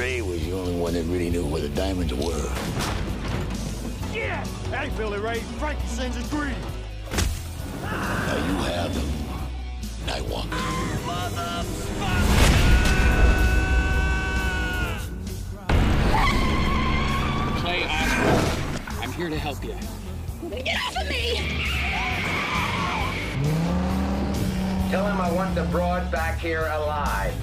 See, but Billy Ray was the only one that really knew where the diamonds were. Yeah! Hey, Billy Ray, Frankenstein's a green. Now you have them. And I want them. Clay Osborne. I'm here to help you. Get off of me! Tell him I want the broad back here alive.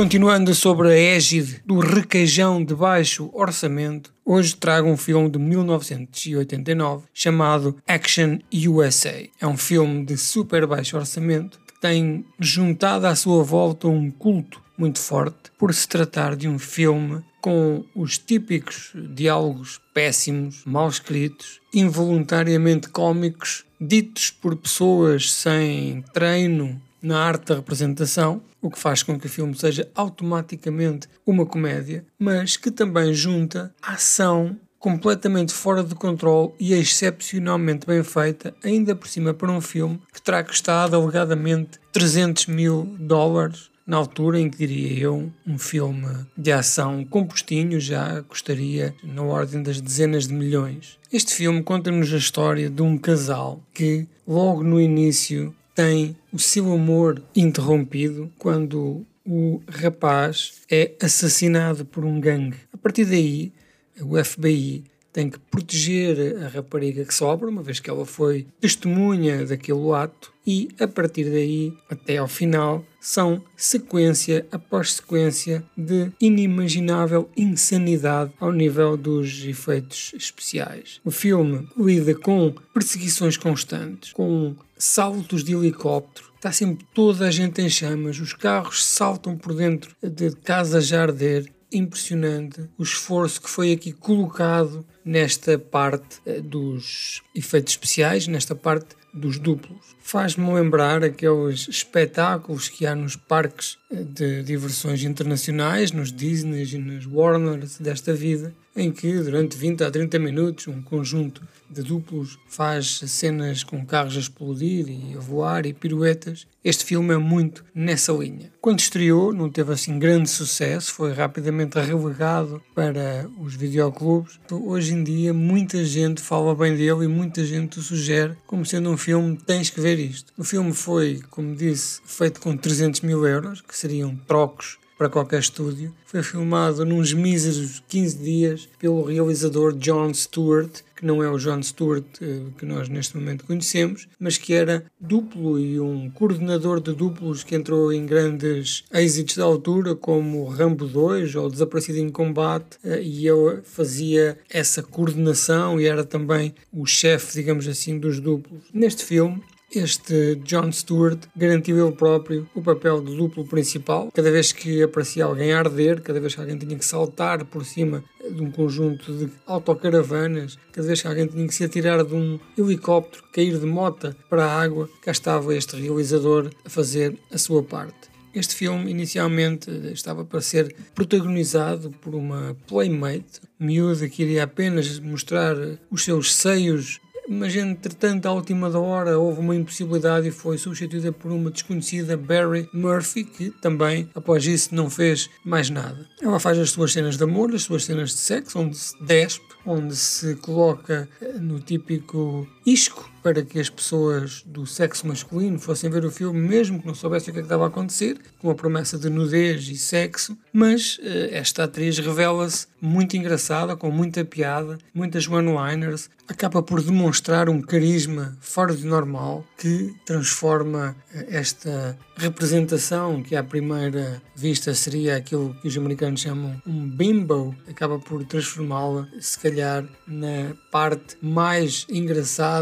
Continuando sobre a égide do requeijão de baixo orçamento, hoje trago um filme de 1989 chamado Action USA. É um filme de super baixo orçamento que tem juntado à sua volta um culto muito forte por se tratar de um filme com os típicos diálogos péssimos, mal escritos, involuntariamente cómicos, ditos por pessoas sem treino na arte da representação, o que faz com que o filme seja automaticamente uma comédia, mas que também junta ação completamente fora de controle e excepcionalmente bem feita, ainda por cima para um filme que terá custado alegadamente 300 mil dólares, na altura em que diria eu, um filme de ação compostinho já custaria na ordem das dezenas de milhões. Este filme conta-nos a história de um casal que, logo no início, tem o seu amor interrompido quando o rapaz é assassinado por um gangue. A partir daí, o FBI tem que proteger a rapariga que sobra, uma vez que ela foi testemunha daquele ato, e a partir daí, até ao final, são sequência após sequência de inimaginável insanidade ao nível dos efeitos especiais. O filme lida com perseguições constantes, com saltos de helicóptero, está sempre toda a gente em chamas, os carros saltam por dentro de casas a arder, impressionante o esforço que foi aqui colocado nesta parte eh, dos efeitos especiais, nesta parte dos duplos. Faz-me lembrar aqueles espetáculos que há nos parques eh, de diversões internacionais, nos Disney e nos Warners desta vida, em que durante 20 a 30 minutos um conjunto de duplos faz cenas com carros a explodir e a voar e piruetas. Este filme é muito nessa linha. Quando estreou, não teve assim grande sucesso, foi rapidamente relegado para os videoclubes. Hoje em dia, muita gente fala bem dele e muita gente o sugere como sendo um filme, tens que ver isto. O filme foi, como disse, feito com 300 mil euros, que seriam trocos para qualquer estúdio. Foi filmado nos míseros 15 dias pelo realizador John Stewart, que não é o John Stewart eh, que nós neste momento conhecemos, mas que era duplo e um coordenador de duplos que entrou em grandes êxitos da altura, como Rambo 2 ou Desaparecido em Combate, eh, e ele fazia essa coordenação e era também o chefe, digamos assim, dos duplos. Neste filme, este John Stewart garantiu ele próprio o papel de duplo principal. Cada vez que aparecia alguém a arder, cada vez que alguém tinha que saltar por cima de um conjunto de autocaravanas, cada vez que alguém tinha que se atirar de um helicóptero, cair de mota para a água, cá estava este realizador a fazer a sua parte. Este filme inicialmente estava para ser protagonizado por uma playmate, miúda que iria apenas mostrar os seus seios mas entretanto, à última da hora, houve uma impossibilidade e foi substituída por uma desconhecida Barry Murphy, que também, após isso, não fez mais nada. Ela faz as suas cenas de amor, as suas cenas de sexo, onde se despe, onde se coloca no típico isco para que as pessoas do sexo masculino fossem ver o filme, mesmo que não soubessem o que, é que estava a acontecer, com a promessa de nudez e sexo. Mas uh, esta atriz revela-se muito engraçada, com muita piada, muitas one-liners, acaba por demonstrar um carisma fora de normal que transforma uh, esta representação, que à primeira vista seria aquilo que os americanos chamam um bimbo, acaba por transformá-la, se calhar, na parte mais engraçada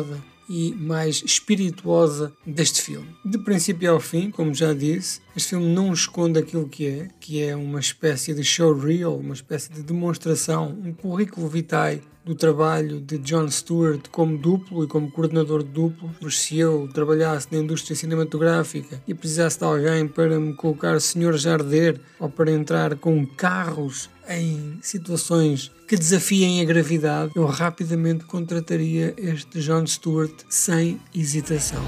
e mais espirituosa deste filme. De princípio ao fim, como já disse, este filme não esconde aquilo que é, que é uma espécie de showreel, uma espécie de demonstração, um currículo vitae do trabalho de John Stewart como duplo e como coordenador de duplo. Se eu trabalhasse na indústria cinematográfica e precisasse de alguém para me colocar senhores a arder ou para entrar com carros em situações que desafiem a gravidade, eu rapidamente contrataria este John Stewart sem hesitação.